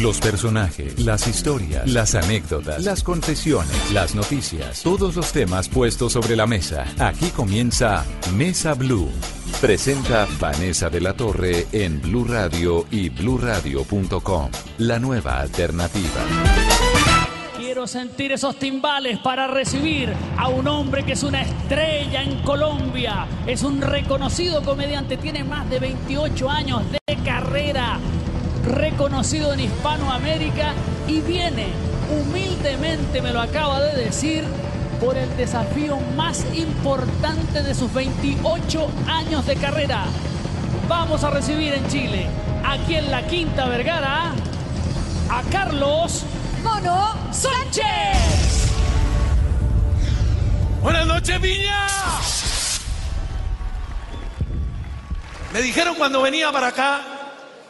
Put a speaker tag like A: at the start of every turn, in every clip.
A: Los personajes, las historias, las anécdotas, las confesiones, las noticias, todos los temas puestos sobre la mesa. Aquí comienza Mesa Blue. Presenta Vanessa de la Torre en Blue Radio y bluradio.com. La nueva alternativa.
B: Quiero sentir esos timbales para recibir a un hombre que es una estrella en Colombia. Es un reconocido comediante, tiene más de 28 años de carrera, reconocido en Hispanoamérica y viene humildemente, me lo acaba de decir, por el desafío más importante de sus 28 años de carrera. Vamos a recibir en Chile, aquí en la Quinta Vergara, a Carlos Mono Sánchez.
C: Buenas noches, Viña. Me dijeron cuando venía para acá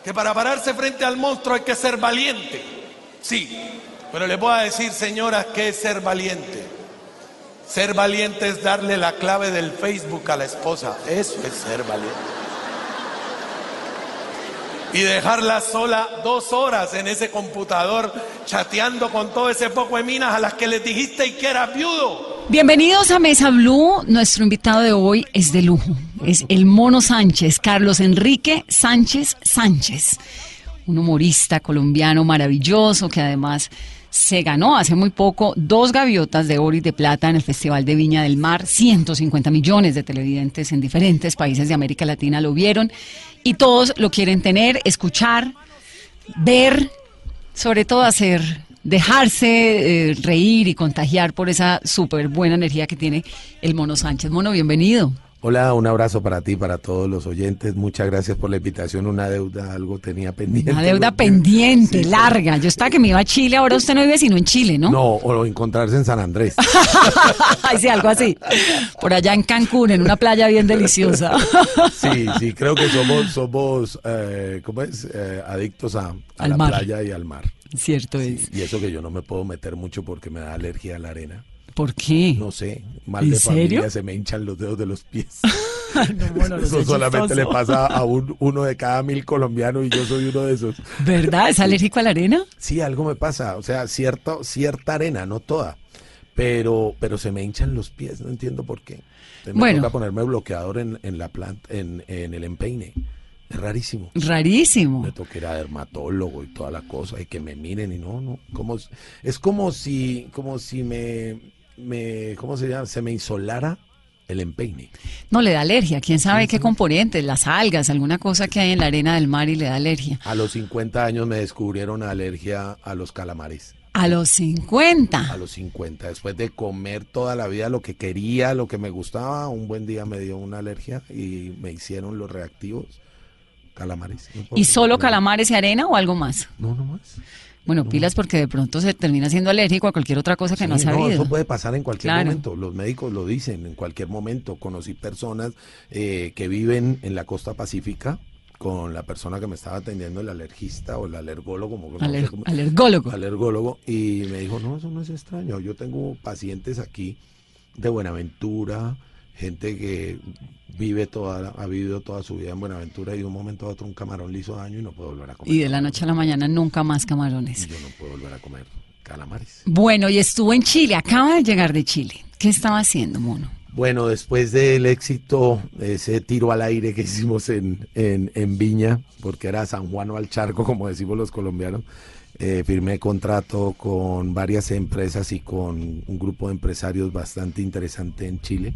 C: que para pararse frente al monstruo hay que ser valiente. Sí, pero le voy a decir, señoras, que es ser valiente. Ser valiente es darle la clave del Facebook a la esposa. Eso es ser valiente. Y dejarla sola dos horas en ese computador chateando con todo ese poco de minas a las que les dijiste y que era viudo.
D: Bienvenidos a Mesa Blue. Nuestro invitado de hoy es de lujo. Es el Mono Sánchez, Carlos Enrique Sánchez Sánchez. Un humorista colombiano maravilloso que además se ganó hace muy poco dos gaviotas de oro y de plata en el Festival de Viña del Mar. 150 millones de televidentes en diferentes países de América Latina lo vieron y todos lo quieren tener, escuchar, ver, sobre todo hacer, dejarse eh, reír y contagiar por esa súper buena energía que tiene el Mono Sánchez. Mono, bienvenido.
E: Hola, un abrazo para ti, para todos los oyentes. Muchas gracias por la invitación. Una deuda, algo tenía pendiente.
D: Una deuda pendiente, sí, larga. Yo estaba que me iba a Chile, ahora usted no vive sino en Chile, ¿no?
E: No, o encontrarse en San Andrés.
D: Sí, algo así. Por allá en Cancún, en una playa bien deliciosa.
E: sí, sí, creo que somos, somos eh, ¿cómo es? Eh, adictos a, a la
D: mar.
E: playa y al mar.
D: Cierto es.
E: Y eso que yo no me puedo meter mucho porque me da alergia a la arena.
D: ¿Por qué?
E: No sé, mal
D: ¿En
E: de
D: serio?
E: familia se me hinchan los dedos de los pies.
D: no, bueno, no
E: Eso solamente le pasa a un, uno de cada mil colombianos y yo soy uno de esos.
D: ¿Verdad? ¿Es alérgico a la arena?
E: Sí, algo me pasa, o sea, cierto, cierta arena, no toda, pero, pero se me hinchan los pies, no entiendo por qué. Me
D: Bueno.
E: toca ponerme bloqueador en, en la planta, en, en el empeine. Es rarísimo.
D: Rarísimo.
E: Me toca ir a dermatólogo y toda la cosa y que me miren y no, no, como es como si, como si me, me, ¿cómo se llama? Se me insolara el empeine.
D: No le da alergia. ¿Quién sabe qué componentes? Las algas, alguna cosa que hay en la arena del mar y le da alergia.
E: A los 50 años me descubrieron alergia a los calamares.
D: A los 50.
E: A los 50, después de comer toda la vida lo que quería, lo que me gustaba, un buen día me dio una alergia y me hicieron los reactivos calamares. No
D: ¿Y solo calamares y arena o algo más?
E: No, no más.
D: Bueno, pilas porque de pronto se termina siendo alérgico a cualquier otra cosa que no ha
E: Sí, no,
D: sabido.
E: eso puede pasar en cualquier
D: Claro.
E: momento. Los médicos lo dicen en cualquier momento. Conocí personas eh, que viven en la costa pacífica con la persona que me estaba atendiendo, el alergista o el alergólogo. como- no sé
D: Aler-
E: cómo-
D: alergólogo.
E: alergólogo, y me dijo, no, eso no es extraño. Yo tengo pacientes aquí de Buenaventura, gente que vive toda, ha vivido toda su vida en Buenaventura y de un momento a otro un camarón le hizo daño y no puede volver a comer.
D: Y de la noche a la mañana nunca más camarones.
E: Y yo no puedo volver a comer calamares.
D: Bueno, y estuvo en Chile, acaba de llegar de Chile. ¿Qué estaba haciendo, mono?
E: Bueno, después del éxito, ese tiro al aire que hicimos en, en, en Viña, porque era San Juan o al charco, como decimos los colombianos, eh, firmé contrato con varias empresas y con un grupo de empresarios bastante interesante en Chile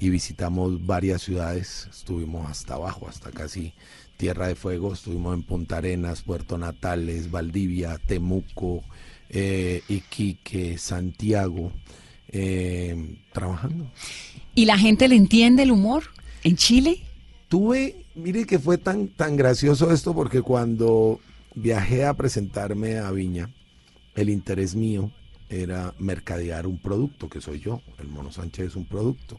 E: y visitamos varias ciudades, estuvimos hasta abajo, hasta casi Tierra de Fuego, estuvimos en Punta Arenas, Puerto Natales, Valdivia, Temuco, eh, Iquique, Santiago, eh, trabajando.
D: ¿Y la gente le entiende el humor en Chile?
E: Tuve, mire que fue tan, tan gracioso esto porque cuando viajé a presentarme a Viña, el interés mío era mercadear un producto, que soy yo. El Mono Sánchez es un producto.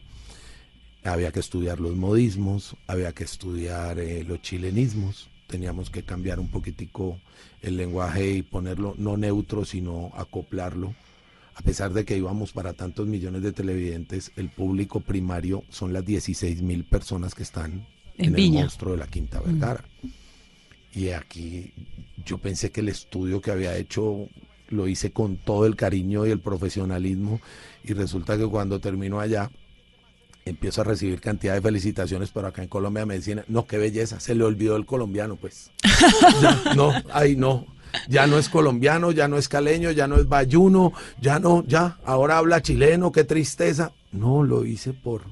E: Había que estudiar los modismos, había que estudiar eh, los chilenismos, teníamos que cambiar un poquitico el lenguaje y ponerlo no neutro, sino acoplarlo. A pesar de que íbamos para tantos millones de televidentes, el público primario son las 16 mil personas que están en, el monstruo de la Quinta Vergara. Y aquí yo pensé que el estudio que había hecho lo hice con todo el cariño y el profesionalismo y resulta que cuando termino allá empiezo a recibir cantidad de felicitaciones, pero acá en Colombia me decían, no, qué belleza, se le olvidó el colombiano, pues. no, ay, no, ya no es colombiano, ya no es caleño, ya no es bayuno, ya no, ya, ahora habla chileno, qué tristeza. No, lo hice por,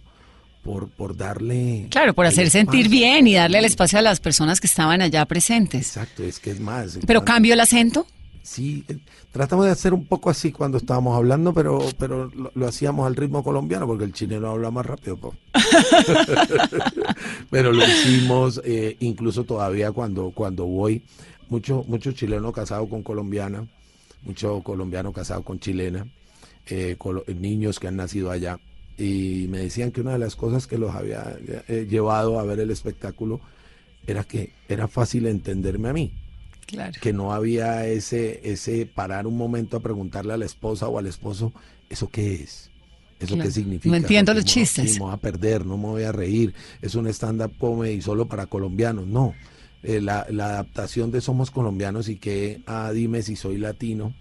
E: por, por darle...
D: Claro, por hacer sentir bien y darle el espacio a las personas que estaban allá presentes.
E: Exacto, es que es más.
D: ¿Pero cambio el acento?
E: Sí, eh, tratamos de hacer un poco así cuando estábamos hablando, pero, pero lo, hacíamos al ritmo colombiano porque el chileno habla más rápido. pero lo hicimos eh, incluso todavía cuando, cuando voy. Muchos mucho chilenos casados con colombiana, muchos colombianos casados con chilena, eh, niños que han nacido allá. Y me decían que una de las cosas que los había llevado a ver el espectáculo era que era fácil entenderme a mí que no había ese, ese parar un momento a preguntarle a la esposa o al esposo, ¿eso qué es? ¿Eso qué significa?
D: No entiendo los chistes.
E: No me voy a perder, no me voy a reír. Es un stand-up comedy solo para colombianos. No. Eh, la, la, adaptación de Somos Colombianos y que, ah, dime si soy latino,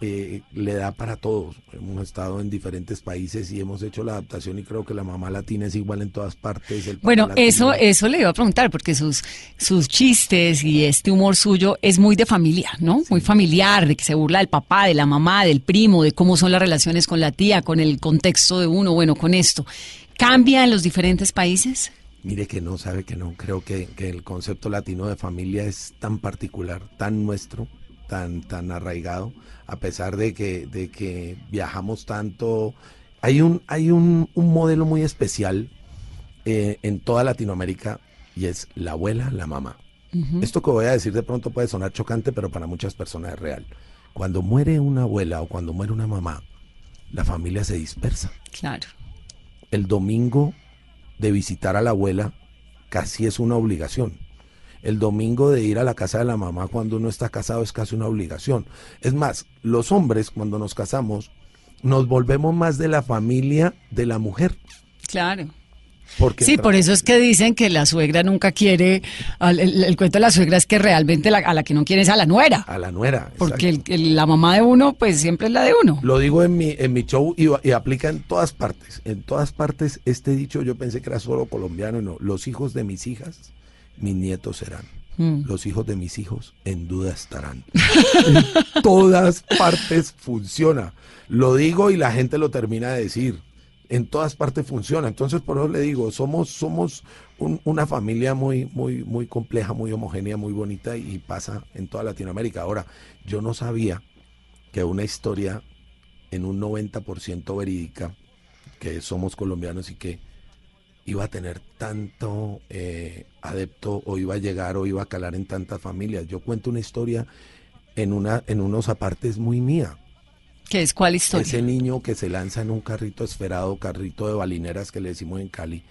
E: eh, le da para todos. Hemos estado en diferentes países y hemos hecho la adaptación y creo que la mamá latina es igual en todas partes.
D: bueno, eso eso le iba a preguntar porque sus sus chistes y este humor suyo es muy de familia, ¿no? Muy familiar, de que se burla del papá, de la mamá, del primo, de cómo son las relaciones con la tía, con el contexto de uno, bueno, con esto. ¿Cambia en los diferentes países?
E: Mire que no, sabe que no. Creo que, que el concepto latino de familia es tan particular, tan nuestro, tan, tan arraigado, a pesar de que, de que viajamos tanto. Hay un, hay un, modelo muy especial eh, en toda Latinoamérica y es la abuela, la mamá. Esto que voy a decir de pronto puede sonar chocante, pero para muchas personas es real. Cuando muere una abuela o cuando muere una mamá, la familia se dispersa.
D: Claro.
E: El domingo de visitar a la abuela casi es una obligación el domingo de ir a la casa de la mamá cuando uno está casado es casi una obligación. Es más, los hombres cuando nos casamos nos volvemos más de la familia de la mujer.
D: Claro. sí, por eso es que dicen que la suegra nunca quiere, el, cuento de la suegra es que realmente a la que no quiere es a la nuera.
E: A la nuera.
D: Porque la mamá de uno, pues siempre es la de uno.
E: Lo digo en mi, en mi show y, y, aplica en todas partes. En todas partes este dicho yo pensé que era solo colombiano, no. Los hijos de mis hijas mis nietos serán. Hmm. Los hijos de mis hijos en duda estarán. en todas partes funciona. Lo digo y la gente lo termina de decir. En todas partes funciona. Entonces, por eso le digo, somos, somos una familia muy, muy, muy compleja, muy homogénea, muy bonita y pasa en toda Latinoamérica. Ahora, yo no sabía que una historia en un 90% verídica, que somos colombianos y que iba a tener tanto eh, adepto o iba a llegar o iba a calar en tantas familias. Yo cuento una historia en, una, en unos apartes muy mía.
D: ¿Qué es cuál historia?
E: Ese niño que se lanza en un carrito esferado, carrito de balineras que le decimos en Cali,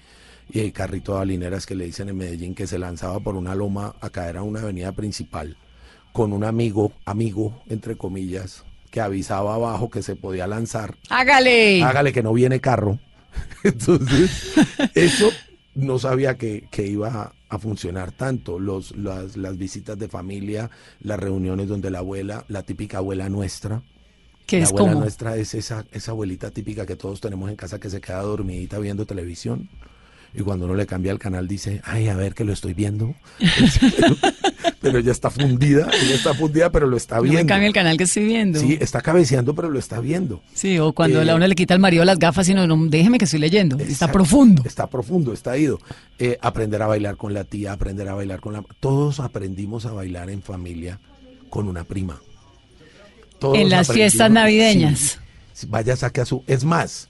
E: y el carrito de balineras que le dicen en Medellín, que se lanzaba por una loma a caer a una avenida principal, con un amigo, amigo, entre comillas, que avisaba abajo que se podía lanzar.
D: Hágale.
E: Hágale que no viene carro. Entonces, eso no sabía que, iba a, funcionar tanto. Los, las, las, visitas de familia, las reuniones donde la abuela, la típica abuela nuestra.
D: que
E: la
D: es
E: abuela nuestra es esa, esa abuelita típica que todos tenemos en casa que se queda dormidita viendo televisión. Y cuando uno le cambia el canal dice, ay, a ver que lo estoy viendo. pero ella está fundida, ella está fundida, pero lo está viendo. No me
D: cambia el canal que estoy viendo.
E: Sí, está cabeceando, pero lo está viendo.
D: Sí, o cuando a eh, uno le quita al marido las gafas y no, no déjeme que estoy leyendo. está profundo.
E: Está profundo, está ido. Eh, aprender a bailar con la tía, aprender a bailar con la... Todos aprendimos a bailar en familia con una prima.
D: en las fiestas navideñas.
E: vaya, saque a su... Es más,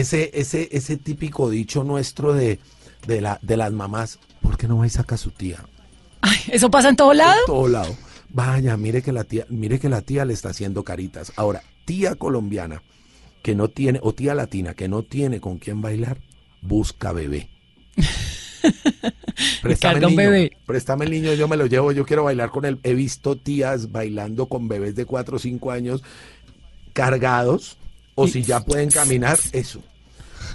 E: ese, ese, ese típico dicho nuestro de, de, la, de las mamás, ¿por qué no vais a sacar a su tía?
D: ¿Eso pasa en todo lado?
E: En todo lado. vaya, mire que la tía, mire que la tía le está haciendo caritas. Ahora, tía colombiana que no tiene, o tía latina que no tiene con quién bailar, busca bebé. préstame el niño, bebé. préstame el niño, yo me lo llevo, yo quiero bailar con él. He visto tías bailando con bebés de 4 o 5 años cargados, o si ya pueden caminar, eso.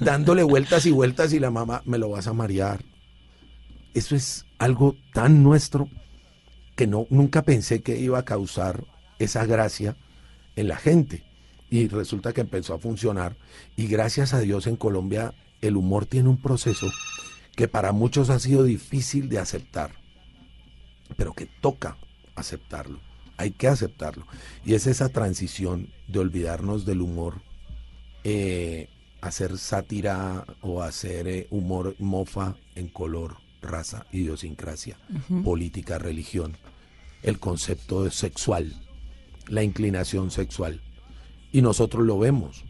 E: Dándole vueltas y vueltas y la mamá, me lo vas a marear. Eso es algo tan nuestro que no, nunca pensé que iba a causar esa gracia en la gente. Y resulta que empezó a funcionar. Y gracias a Dios en Colombia el humor tiene un proceso que para muchos ha sido difícil de aceptar, pero que toca aceptarlo. Hay que aceptarlo. Y es esa transición de olvidarnos del humor, eh, hacer sátira o hacer eh, humor mofa en color, raza, idiosincrasia, política, religión, el concepto sexual, la inclinación sexual. Y nosotros lo vemos.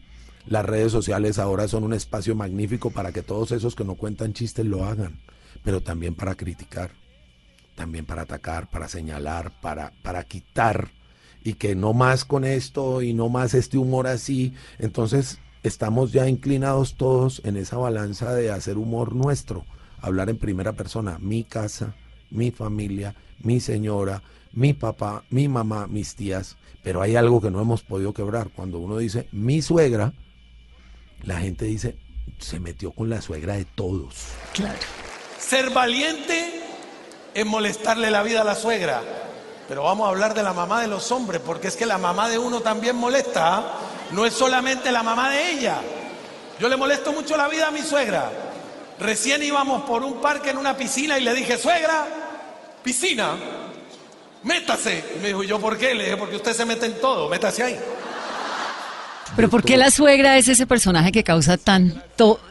E: Las redes sociales ahora son un espacio magnífico para que todos esos que no cuentan chistes lo hagan, pero también para criticar, también para atacar, para señalar, para, para quitar y que no más con esto y no más este humor así. Entonces estamos ya inclinados todos en esa balanza de hacer humor nuestro, hablar en primera persona, mi casa, mi familia, mi señora, mi papá, mi mamá, mis tías, pero hay algo que no hemos podido quebrar. Cuando uno dice mi suegra, la gente dice, se metió con la suegra de todos.
C: Claro. Ser valiente es molestarle la vida a la suegra. Pero vamos a hablar de la mamá de los hombres, porque es que la mamá de uno también molesta. ¿ah? No es solamente la mamá de ella. Yo le molesto mucho la vida a mi suegra. Recién íbamos por un parque en una piscina y le dije, suegra, piscina, métase. Y me dijo, ¿yo por qué? Le dije, porque usted se mete en todo, métase ahí.
D: Pero ¿por qué la suegra es ese personaje que causa tanto...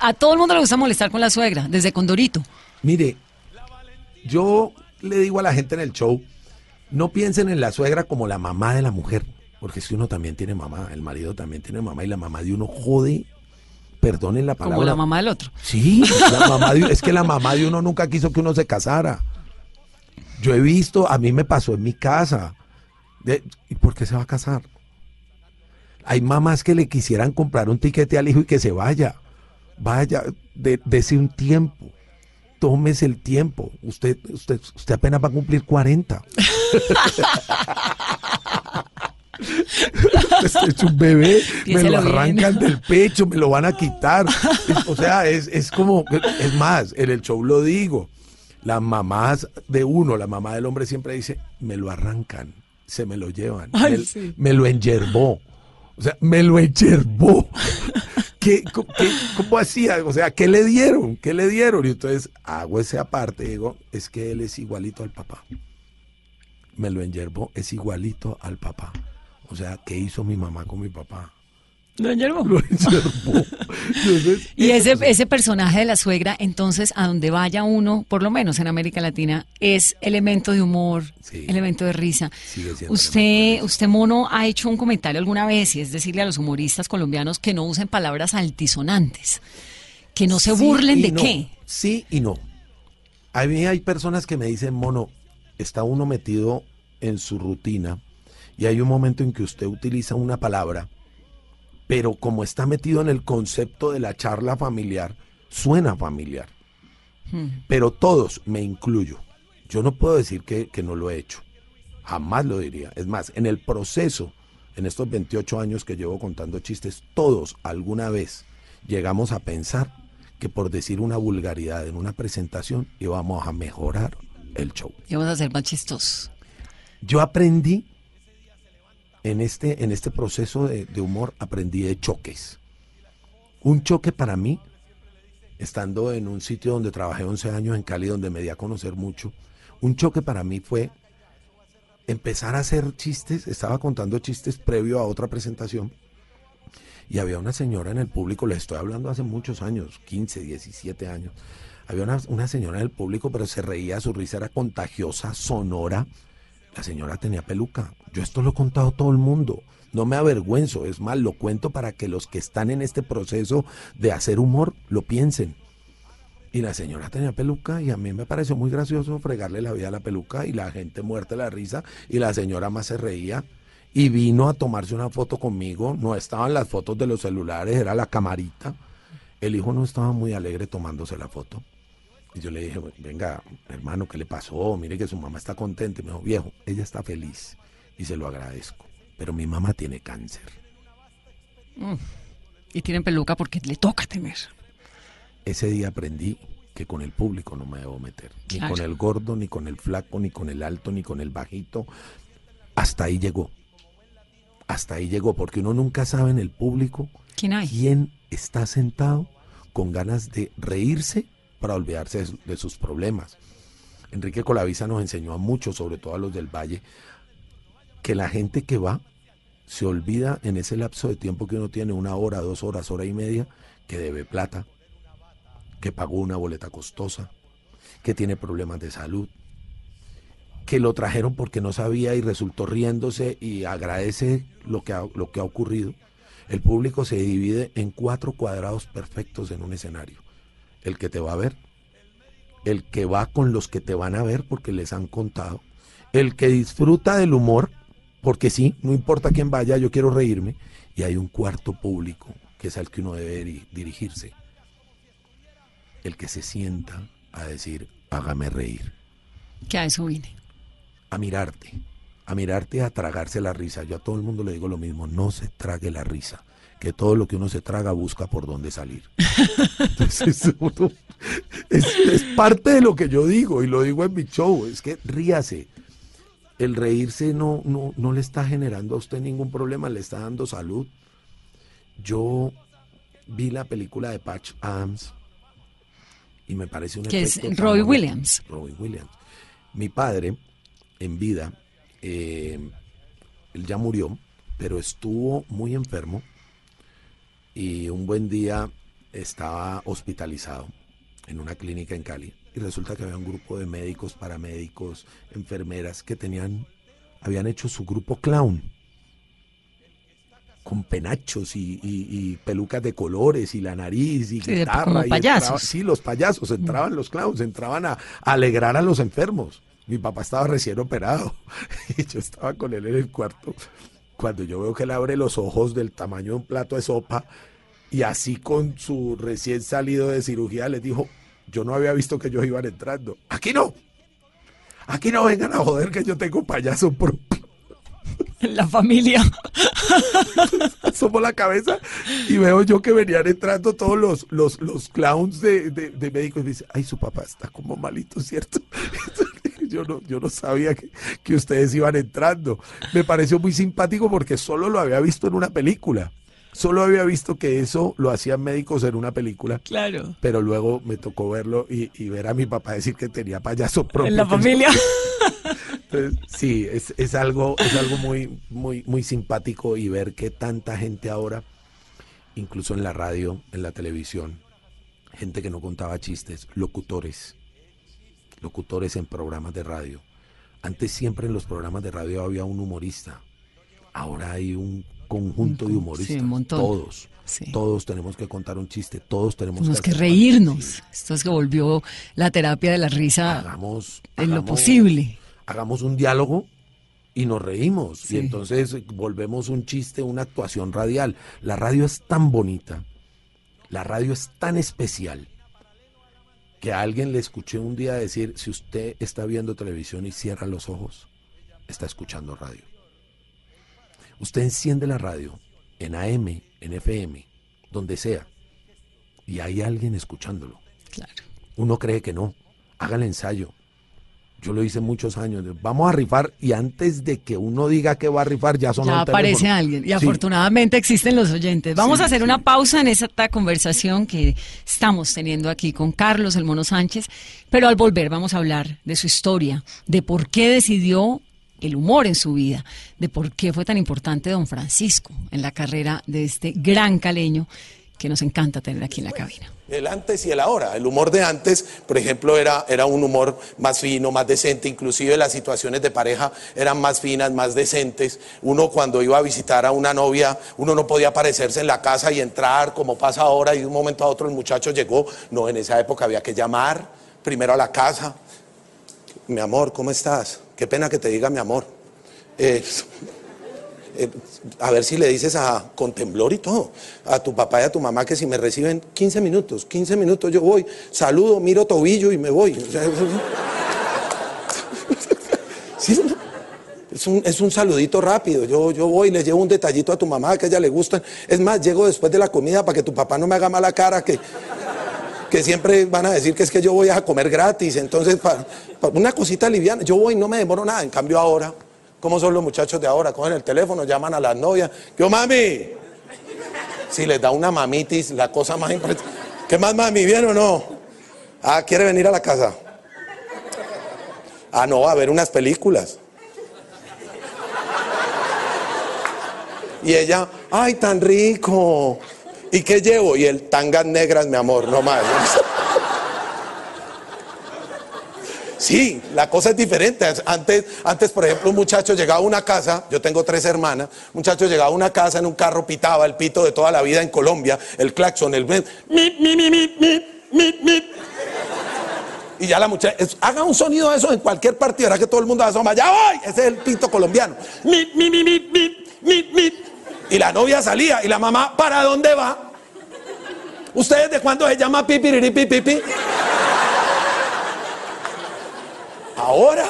D: A todo el mundo le gusta molestar con la suegra, desde Condorito.
E: Mire, yo le digo a la gente en el show, no piensen en la suegra como la mamá de la mujer, porque si uno también tiene mamá, el marido también tiene mamá y la mamá de uno jode, perdonen la palabra.
D: Como la mamá del otro.
E: Sí, la mamá es que la mamá de uno nunca quiso que uno se casara. Yo he visto, a mí me pasó en mi casa. ¿Y por qué se va a casar? Hay mamás que le quisieran comprar un tiquete al hijo y que se vaya. Vaya, de, dese un tiempo. Tómese el tiempo. Usted, usted, usted apenas va a cumplir 40. es un bebé, me lo arrancan del pecho, me lo van a quitar. o sea, es, es como, es más, en el show lo digo, las mamás de uno, la mamá del hombre siempre dice, me lo arrancan, se me lo llevan, me, me, lo enyerbó. O sea, me lo encherbó. ¿Qué, cómo hacía? O sea, ¿qué le dieron? ¿Qué le dieron? Y entonces hago ese aparte, digo, es que él es igualito al papá. Me lo enyerbó, es igualito al papá. O sea, ¿qué hizo mi mamá con mi papá?
D: Lo enyerbó. Lo y ese, ese personaje de la suegra, entonces, a donde vaya uno, por lo menos en América Latina, es elemento de humor, elemento de risa. Usted, usted, Mono, ha hecho un comentario alguna vez, y es decirle a los humoristas colombianos que no usen palabras altisonantes, que no se burlen de qué.
E: Sí y no. A mí hay personas que me dicen, Mono, está uno metido en su rutina y hay un momento en que usted utiliza una palabra pero como está metido en el concepto de la charla familiar, suena familiar. Hmm. Pero todos, me incluyo, yo no puedo decir que, no lo he hecho, jamás lo diría. Es más, en el proceso, en estos 28 años que llevo contando chistes, todos alguna vez llegamos a pensar que por decir una vulgaridad en una presentación íbamos a mejorar el show.
D: Íbamos a ser más chistosos.
E: Yo aprendí en este, en este proceso de, humor aprendí de choques. Un choque para mí, estando en un sitio donde trabajé 11 años en Cali, donde me di a conocer mucho, un choque para mí fue empezar a hacer chistes, estaba contando chistes previo a otra presentación, y había una señora en el público, le estoy hablando hace muchos años, 15, 17 años, había una, una señora en el público, pero se reía, su risa era contagiosa, sonora, la señora tenía peluca. Yo esto lo he contado a todo el mundo. No me avergüenzo, es más, lo cuento para que los que están en este proceso de hacer humor lo piensen. Y la señora tenía peluca y a mí me pareció muy gracioso fregarle la vida a la peluca y la gente muerta la risa y la señora más se reía y vino a tomarse una foto conmigo. No estaban las fotos de los celulares, era la camarita. El hijo no estaba muy alegre tomándose la foto. Y yo le dije, venga, hermano, ¿qué le pasó? Mire que su mamá está contenta. Y me dijo, viejo, ella está feliz y se lo agradezco. Pero mi mamá tiene cáncer.
D: Mm. Y tienen peluca porque le toca tener.
E: Ese día aprendí que con el público no me debo meter. Ni
D: Claro.
E: con el gordo, ni con el flaco, ni con el alto, ni con el bajito. Hasta ahí llegó. Hasta ahí llegó, porque uno nunca sabe en el público
D: ¿Quién hay?
E: quién está sentado con ganas de reírse para olvidarse de sus problemas. Enrique Colavisa nos enseñó a muchos, sobre todo a los del Valle, que la gente que va se olvida en ese lapso de tiempo que uno tiene, una hora, dos horas, hora y media, que debe plata, que pagó una boleta costosa, que tiene problemas de salud, que lo trajeron porque no sabía y resultó riéndose y agradece lo que ha, lo que ha ocurrido. El público se divide en cuatro cuadrados perfectos en un escenario. El que te va a ver, el que va con los que te van a ver porque les han contado, el que disfruta del humor, porque sí, no importa quién vaya, yo quiero reírme, y hay un cuarto público que es al que uno debe diri- dirigirse. El que se sienta a decir, hágame reír
D: Que a eso vine.
E: a mirarte, a mirarte, a tragarse la risa. Yo a todo el mundo le digo lo mismo, no se trague la risa, que todo lo que uno se traga busca por dónde salir. Entonces, uno- es, es parte de lo que yo digo y lo digo en mi show, es que ríase. El reírse no, no, no le está generando a usted ningún problema, le está dando salud. Yo vi la película de Patch Adams y me parece un
D: Que es
E: bonito.
D: Williams.
E: Robbie Williams. Mi padre, en vida, eh, él ya murió, pero estuvo muy enfermo y un buen día estaba hospitalizado en una clínica en Cali y resulta que había un grupo de médicos, paramédicos, enfermeras que tenían, habían hecho su grupo clown con penachos y, y- y pelucas de colores y la nariz y
D: Sí,
E: guitarra.
D: como
E: y
D: payasos.
E: entraba- sí, los payasos, entraban los clowns, entraban a, a alegrar a los enfermos. Mi papá estaba recién operado y yo estaba con él en el cuarto cuando yo veo que él abre los ojos del tamaño de un plato de sopa y así con su recién salido de cirugía les dijo, yo no había visto que ellos iban entrando. Aquí no. Aquí no vengan a joder que yo tengo payaso propio.
D: La familia.
E: Asomo la cabeza y veo yo que venían entrando todos los, los, los clowns de, de, de médicos y me dice, ay, su papá está como malito, ¿cierto? Yo no, yo no sabía que, que ustedes iban entrando. Me pareció muy simpático porque solo lo había visto en una película. Solo había visto que eso lo hacían médicos en una película.
D: Claro.
E: Pero luego me tocó verlo y, y ver a mi papá decir que tenía payaso propio.
D: En la familia.
E: entonces, sí, es, es algo, es algo muy, muy, muy simpático y ver que tanta gente ahora, incluso en la radio, en la televisión, gente que no contaba chistes, locutores, locutores en programas de radio. Antes siempre en los programas de radio había un humorista. Ahora hay un conjunto de humoristas.
D: Sí, un montón.
E: Todos.
D: Sí.
E: Todos tenemos que contar un chiste, todos tenemos
D: Tenemos que reírnos. Esto es que volvió la terapia de la risa
E: hagamos
D: en lo posible.
E: hagamos un diálogo y nos reímos
D: Sí.
E: y entonces volvemos un chiste, una actuación radial. La radio es tan bonita, la radio es tan especial que a alguien le escuché un día decir, si usted está viendo televisión y cierra los ojos, está escuchando radio. Usted enciende la radio en AM, en FM, donde sea, y hay alguien escuchándolo.
D: Claro.
E: Uno cree que no. Haga el ensayo. Yo lo hice muchos años. Vamos a rifar y antes de que uno diga que va a rifar ya sonó
D: Ya
E: teléfono.
D: aparece alguien y
E: Sí.
D: afortunadamente existen los oyentes. Vamos
E: Sí,
D: a hacer
E: sí.
D: una pausa en esta conversación que estamos teniendo aquí con Carlos El Mono Sánchez, pero al volver vamos a hablar de su historia, de por qué decidió el humor en su vida, de por qué fue tan importante don Francisco en la carrera de este gran caleño que nos encanta tener aquí en la cabina.
C: El antes y el ahora. El humor de antes, por ejemplo, era, era un humor más fino, más decente. Inclusive las situaciones de pareja eran más finas, más decentes. Uno cuando iba a visitar a una novia, uno no podía aparecerse en la casa y entrar como pasa ahora y de un momento a otro el muchacho llegó. No, en esa época había que llamar primero a la casa. Mi amor, ¿cómo estás? Qué pena que te diga mi amor. Eh, eh, a ver si le dices a, con temblor y todo, a tu papá y a tu mamá que si me reciben 15 minutos, 15 minutos yo voy, saludo, miro tobillo y me voy. es, un, es, un, saludito rápido, yo, yo voy le llevo un detallito a tu mamá que a ella le gustan. Es más, llego después de la comida para que tu papá no me haga mala cara, que, que siempre van a decir que es que yo voy a comer gratis, entonces una cosita liviana, yo voy y no me demoro nada, en cambio ahora ¿Cómo son los muchachos de ahora? Cogen el teléfono, llaman a las novias. ¿Qué mami? Si les da una mamitis, la cosa más importante. ¿Qué más, mami? ¿Bien o no? Ah, ¿quiere venir a la casa? Ah, no, a ver unas películas. Y ella, ay, tan rico. ¿Y qué llevo? Y el tangas negras, mi amor, no más. Sí, la cosa es diferente. Antes, antes, por ejemplo, un muchacho llegaba a una casa, yo tengo tres hermanas, un muchacho llegaba a una casa en un carro, pitaba el pito de toda la vida en Colombia, el claxon, el... Y ya la muchacha, haga un sonido de eso en cualquier partido, ahora que todo el mundo asoma, ya voy, ese es el pito colombiano. Y la novia salía y la mamá, ¿para dónde va? ¿Ustedes de cuándo se llama pipi, pipi? Ahora,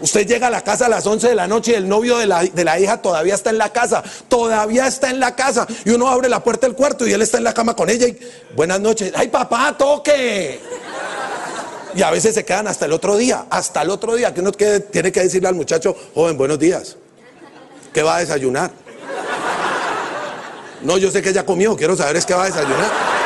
C: usted llega a la casa a las 11 de la noche y el novio de la, hija todavía está en la casa, todavía está en la casa. Y uno abre la puerta del cuarto y él está en la cama con ella y buenas noches, ay papá, toque. Y a veces se quedan hasta el otro día, hasta el otro día, que uno tiene que decirle al muchacho, joven, buenos días, ¿qué va a desayunar? No, yo sé que ya comió, quiero saber es qué va a desayunar.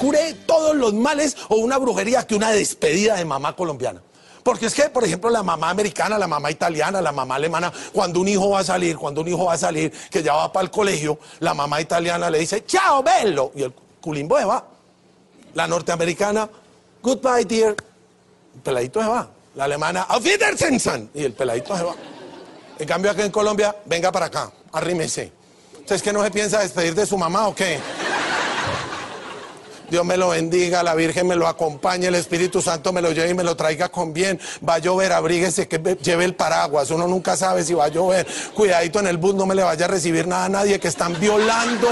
C: cure todos los males o una brujería que una despedida de mamá colombiana. Porque es que, por ejemplo, la mamá americana, la mamá italiana, la mamá alemana, cuando un hijo va a salir, cuando un hijo va a salir, que ya va para el colegio, la mamá italiana le dice, chao, bello, y el culimbo se va. La norteamericana, goodbye, dear, el peladito se va. La alemana, auf Wiedersehen, y el peladito se va. En cambio, aquí en Colombia, venga para acá, arrímese. ¿Usted que no se piensa despedir de su mamá o qué? Dios me lo bendiga, la Virgen me lo acompañe, el Espíritu Santo me lo lleve y me lo traiga con bien. Va a llover, abríguese que lleve el paraguas. Uno nunca sabe si va a llover. Cuidadito en el bus, no me le vaya a recibir nada a nadie que están violando,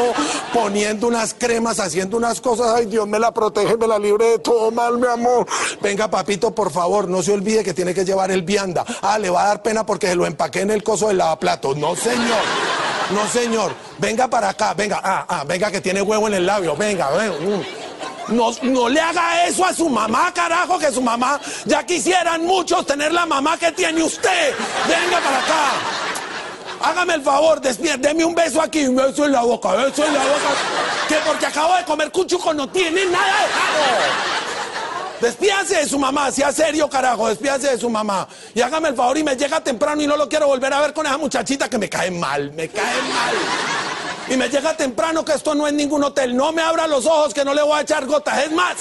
C: poniendo unas cremas, haciendo unas cosas. Ay, Dios me la protege, me la libre de todo mal, mi amor. Venga, papito, por favor, no se olvide que tiene que llevar el vianda. Ah, le va a dar pena porque se lo empaqué en el coso del lavaplatos. No, señor. No, señor. Venga para acá, venga. Ah, ah, venga que tiene huevo en el labio. Venga, venga. Mm. No, no le haga eso a su mamá, carajo, que su mamá ya quisieran muchos tener la mamá que tiene usted. Venga para acá. Hágame el favor, deme un beso aquí, un beso en la boca, beso en la boca. Que porque acabo de comer cuchuco no tiene nada de raro. Despídase de su mamá, sea serio, carajo, despídase de su mamá. Y hágame el favor y me llega temprano y no lo quiero volver a ver con esa muchachita que me cae mal, me cae mal y me llega temprano que esto no es ningún hotel. No me abra los ojos que no le voy a echar gotas. Es más,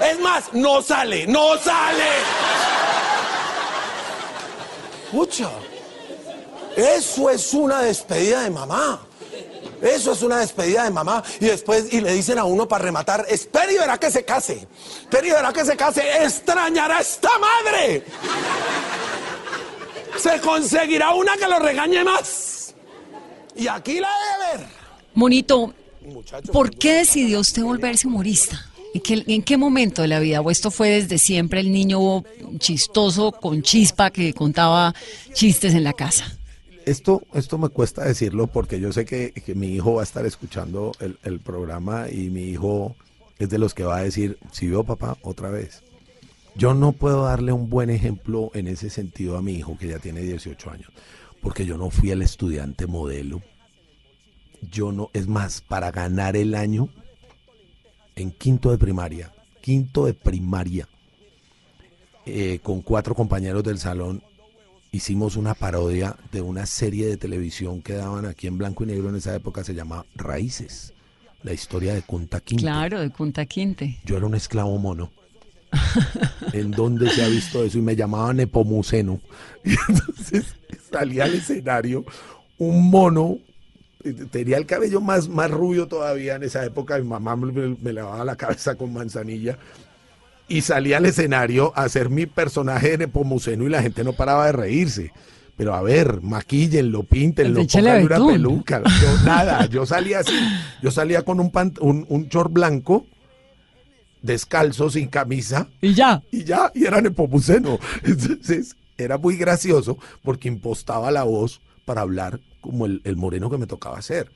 C: es más, no sale, no sale. Escucha, eso es una despedida de mamá. Eso es una despedida de mamá. Y después, y le dicen a uno para rematar, espere y verá que se case. Espere y verá que se case. Extrañará a esta madre. Se conseguirá una que lo regañe más. Y aquí la debe ver.
D: Monito, ¿por qué decidió usted volverse humorista? ¿En qué, momento de la vida? ¿O esto fue desde siempre el niño chistoso con chispa que contaba chistes en la casa?
E: Esto, esto me cuesta decirlo porque yo sé que, mi hijo va a estar escuchando el, el, programa y mi hijo es de los que va a decir, si veo papá, otra vez. Yo no puedo darle un buen ejemplo en ese sentido a mi hijo que ya tiene 18 años porque yo no fui el estudiante modelo. Yo no, es más, para ganar el año en quinto de primaria, quinto de primaria, eh, con cuatro compañeros del salón, hicimos una parodia de una serie de televisión que daban aquí en blanco y negro en esa época, se llama Raíces, la historia de Kunta Quinte.
D: Claro, de Kunta Quinte.
E: Yo era un esclavo mono. ¿En dónde se ha visto eso? Y me llamaban Nepomuceno. Y entonces salía al escenario un mono, tenía el cabello más, más rubio todavía en esa época, mi mamá me, me lavaba la cabeza con manzanilla. Y salía al escenario a hacer mi personaje de Nepomuceno y la gente no paraba de reírse. Pero a ver, maquíllenlo, píntenlo, pónganle una peluca. Yo, nada, yo salía así. Yo salía con un, pant- un, un short blanco, descalzo, sin camisa,
D: Y ya.
E: y ya, y era Nepomuceno. Entonces, era muy gracioso porque impostaba la voz para hablar como el, moreno que me tocaba hacer.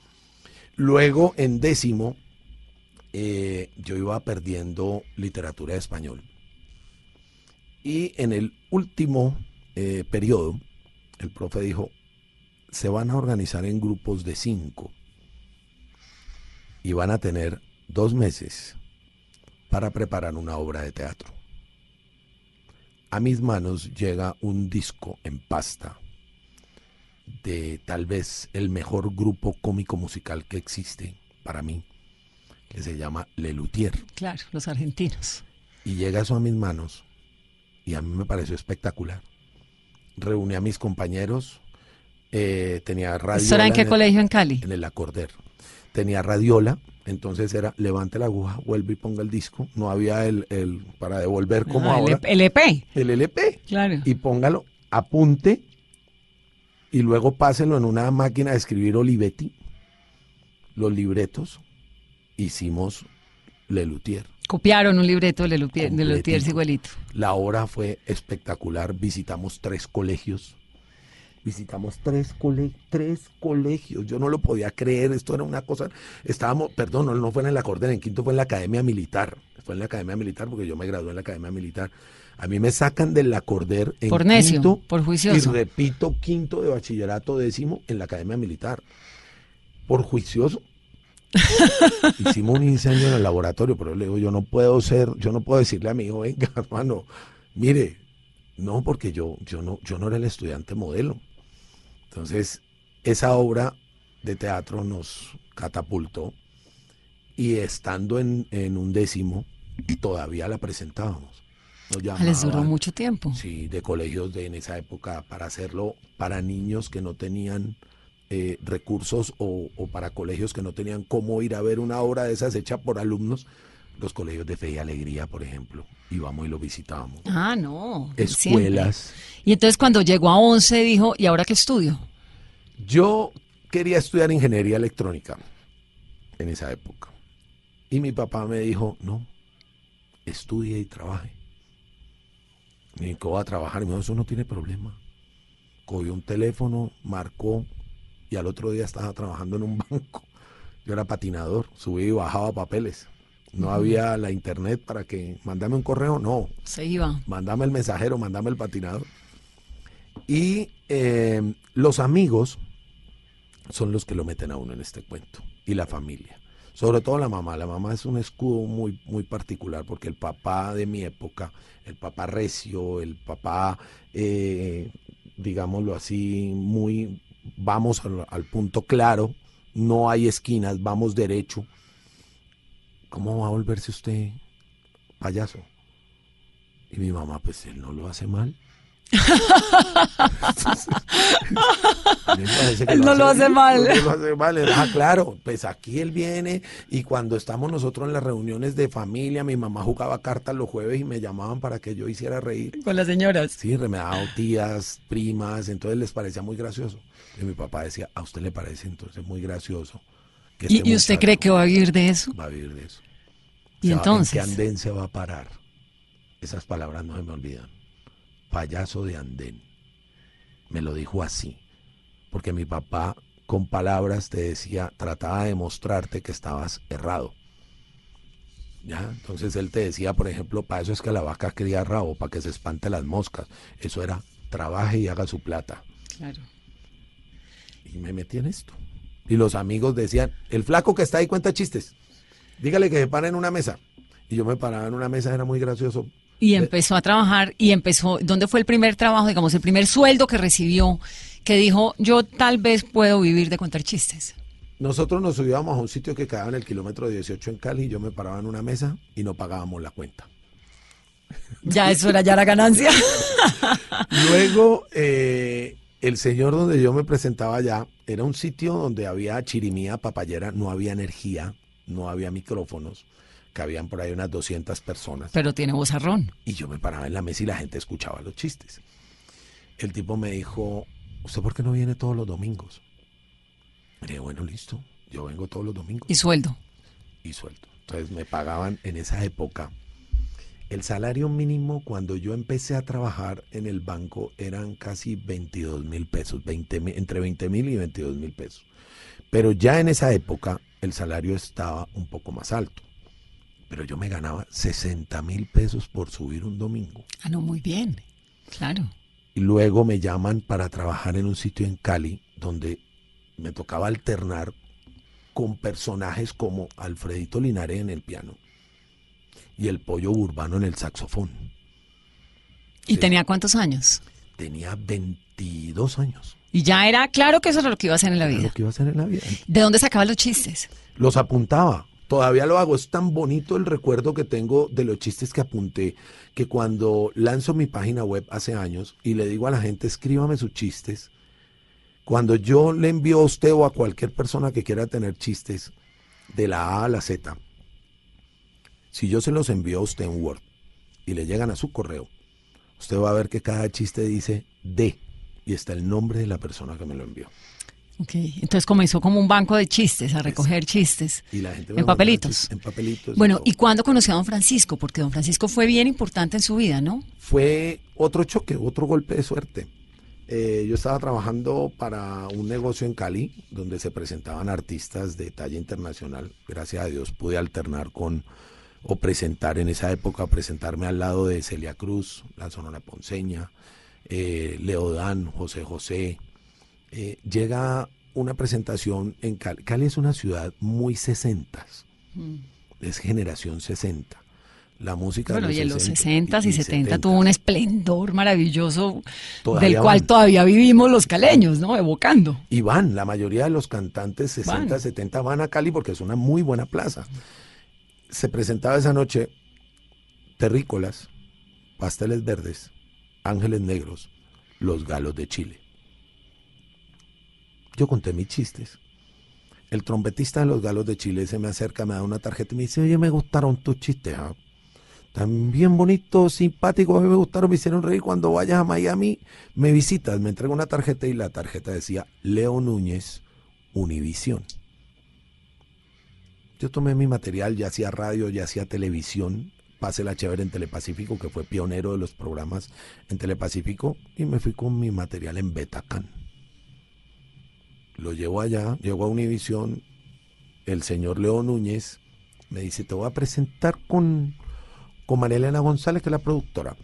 E: Luego, en décimo, eh, yo iba perdiendo literatura de español. Y en el último eh, periodo, el profe dijo, se van a organizar en grupos de cinco y van a tener dos meses para preparar una obra de teatro. A mis manos llega un disco en pasta de tal vez el mejor grupo cómico musical que existe para mí, que se llama Lelutier.
D: Claro, los argentinos.
E: Y llega eso a mis manos y a mí me pareció espectacular. Reuní a mis compañeros, eh, tenía radio.
D: ¿Esto era en qué colegio en Cali?
E: En el acorder. Tenía radiola, entonces era levante la aguja, vuelve y ponga el disco. No había el, el para devolver como
D: Ah, el
E: ahora.
D: EP, el EP.
E: El LP.
D: Claro.
E: Y póngalo, apunte y luego páselo en una máquina de escribir Olivetti, los libretos. Hicimos Lelutier.
D: Copiaron un libreto de Lelutier, de Lelutier igualito.
E: La hora fue espectacular. Visitamos tres colegios. Visitamos tres, cole- tres colegios. Yo no lo podía creer. Esto era una cosa. Estábamos, perdón, no, no fue en el acorde, en quinto fue en la academia militar. Fue en la academia militar porque yo me gradué en la academia militar. A mí me sacan del acorder en
D: Por necio,
E: quinto
D: por juicioso.
E: Y repito, quinto de bachillerato décimo en la academia militar. Por juicioso. Hicimos un incendio en el laboratorio, pero le digo, yo no puedo ser, yo no puedo decirle a mi hijo, venga, hermano, mire, no, porque yo, yo no, yo no era el estudiante modelo. Entonces, esa obra de teatro nos catapultó y estando en, en un décimo, todavía la presentábamos. Nos
D: Ah, Les duró mucho tiempo.
E: Sí, de colegios de en esa época para hacerlo para niños que no tenían eh, recursos o, o para colegios que no tenían cómo ir a ver una obra de esas hecha por alumnos. Los colegios de Fe y Alegría, por ejemplo, íbamos y lo visitábamos.
D: Ah, no. siempre.
E: Escuelas.
D: Y entonces cuando llegó a 11 dijo, ¿y ahora qué estudio?
E: Yo quería estudiar ingeniería electrónica en esa época. Y mi papá me dijo, no, estudie y trabaje. Me va a trabajar. Y me dijo, eso no tiene problema. Cogió un teléfono, marcó y al otro día estaba trabajando en un banco. Yo era patinador, subía y bajaba papeles. No había la internet para que mandame un correo, no.
D: Se iba.
E: Mándame el mensajero, mándame el patinador. Y eh, los amigos son los que lo meten a uno en este cuento. Y la familia. Sobre todo la mamá. La mamá es un escudo muy, muy particular porque el papá de mi época, el papá recio, el papá, eh, digámoslo así, muy, vamos al, punto claro, no hay esquinas, vamos derecho. ¿Cómo va a volverse usted payaso? Y mi mamá, pues él no lo hace mal mí me parece que
D: Él no lo hace mal.
E: no lo hace mal. Ah, claro, pues aquí él viene y cuando estamos nosotros en las reuniones de familia, mi mamá jugaba cartas los jueves y me llamaban para que yo hiciera reír.
D: Con las señoras.
E: Sí, me daban tías, primas, entonces les parecía muy gracioso. Y mi papá decía, ¿a usted le parece entonces muy gracioso? que
D: ¿Y,
E: este
D: y usted
E: muchacho
D: cree que va a vivir de eso?
E: va a vivir de eso?
D: Y entonces,
E: ¿En qué andén se va a parar? Esas palabras no se me olvidan. Payaso de andén. Me lo dijo así. Porque mi papá con palabras te decía, trataba de mostrarte que estabas errado. ¿Ya? Entonces él te decía, por ejemplo, para eso es que la vaca cría rabo, para que se espante las moscas. Eso era, trabaje y haga su plata.
D: claro.
E: Y me metí en esto. Y los amigos decían, el flaco que está ahí cuenta chistes. Dígale que se para en una mesa. Y yo me paraba en una mesa, era muy gracioso.
D: Y empezó a trabajar y empezó, ¿dónde fue el primer trabajo, digamos, el primer sueldo que recibió que dijo, yo tal vez puedo vivir de contar chistes?
E: Nosotros nos subíamos a un sitio que quedaba en el kilómetro 18 en Cali y yo me paraba en una mesa y no pagábamos la cuenta.
D: Ya eso era ya la ganancia.
E: Luego, eh, el señor donde yo me presentaba allá era un sitio donde había chirimía, papayera, no había energía, no había micrófonos, que habían por ahí unas 200 personas.
D: Pero tiene vozarrón.
E: Y yo me paraba en la mesa y la gente escuchaba los chistes. El tipo me dijo, ¿usted por qué no viene todos los domingos? Le dije, bueno, listo, yo vengo todos los domingos.
D: ¿Y sueldo?
E: Y sueldo. Entonces me pagaban en esa época. El salario mínimo cuando yo empecé a trabajar en el banco eran casi 22 mil pesos, 20, entre 20 mil y 22 mil pesos. Pero ya en esa época el salario estaba un poco más alto. Pero yo me ganaba 60 mil pesos por subir un domingo.
D: Ah, no, muy bien. Claro.
E: Y luego me llaman para trabajar en un sitio en Cali donde me tocaba alternar con personajes como Alfredito Linares en el piano y el pollo urbano en el saxofón.
D: ¿Y
E: Sí.
D: tenía cuántos años?
E: Tenía 22 años.
D: Y ya era claro que eso era lo que iba a hacer en la vida.
E: Lo que iba a hacer en la vida.
D: ¿De dónde sacaba los chistes?
E: Los apuntaba. Todavía lo hago. Es tan bonito el recuerdo que tengo de los chistes que apunté que cuando lanzo mi página web hace años y le digo a la gente, escríbame sus chistes. Cuando yo le envío a usted o a cualquier persona que quiera tener chistes de la A a la Z, si yo se los envío a usted en Word y le llegan a su correo, usted va a ver que cada chiste dice D y está el nombre de la persona que me lo envió.
D: Ok, entonces comenzó como un banco de chistes, a recoger chistes
E: Y la gente me
D: en papelitos.
E: En papelitos.
D: Bueno. ¿y cuándo conoció a don Francisco? Porque don Francisco fue bien importante en su vida, ¿no?
E: fue otro choque, otro golpe de suerte. Eh, yo estaba trabajando para un negocio en Cali donde se presentaban artistas de talla internacional. Gracias a Dios pude alternar con o presentar en esa época, presentarme al lado de Celia Cruz, la Sonora Ponceña, eh, Leodán, José José. Eh, llega una presentación en Cali. Cali es una ciudad muy sesentas, es generación 60. La música de
D: Bueno, y en los
E: 60
D: 60 y 70 tuvo un esplendor maravilloso
E: Todavía
D: del cual
E: van.
D: todavía vivimos los caleños, ¿no? Evocando.
E: Y van, la mayoría de los cantantes 60,
D: Van.
E: 70 van a Cali porque es una muy buena plaza. Se presentaba esa noche terrícolas, pasteles verdes, ángeles negros, los galos de Chile. Yo conté mis chistes. El trompetista de los galos de Chile se me acerca, me da una tarjeta y me dice, oye, me gustaron tus chistes. ¿ah? Tan bien bonitos, simpáticos, a mí me gustaron, me hicieron reír. Cuando vayas a Miami, me visitas, me entrega una tarjeta y la tarjeta decía Leo Núñez, Univisión. Yo tomé mi material, ya hacía radio, ya hacía televisión, pasé la chévere en Telepacífico, que fue pionero de los programas en Telepacífico, y me fui con mi material en Betacán. Lo llevo allá, llego a Univisión, el señor Leo Núñez me dice, te voy a presentar con, con María Elena González, que es la productora.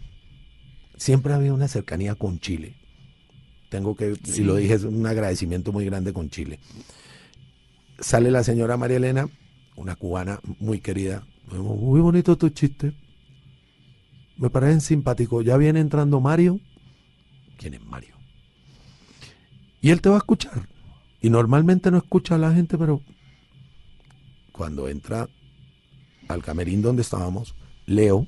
E: Siempre había una cercanía con Chile. Tengo que,
D: Sí.
E: y lo dije, es un agradecimiento muy grande con Chile. Sale la señora María Elena, una cubana muy querida. Muy bonito tu chiste. Me parecen simpáticos. Ya viene entrando Mario. ¿Quién es Mario? Y él te va a escuchar. Y normalmente no escucha a la gente, pero cuando entra al camerín donde estábamos, Leo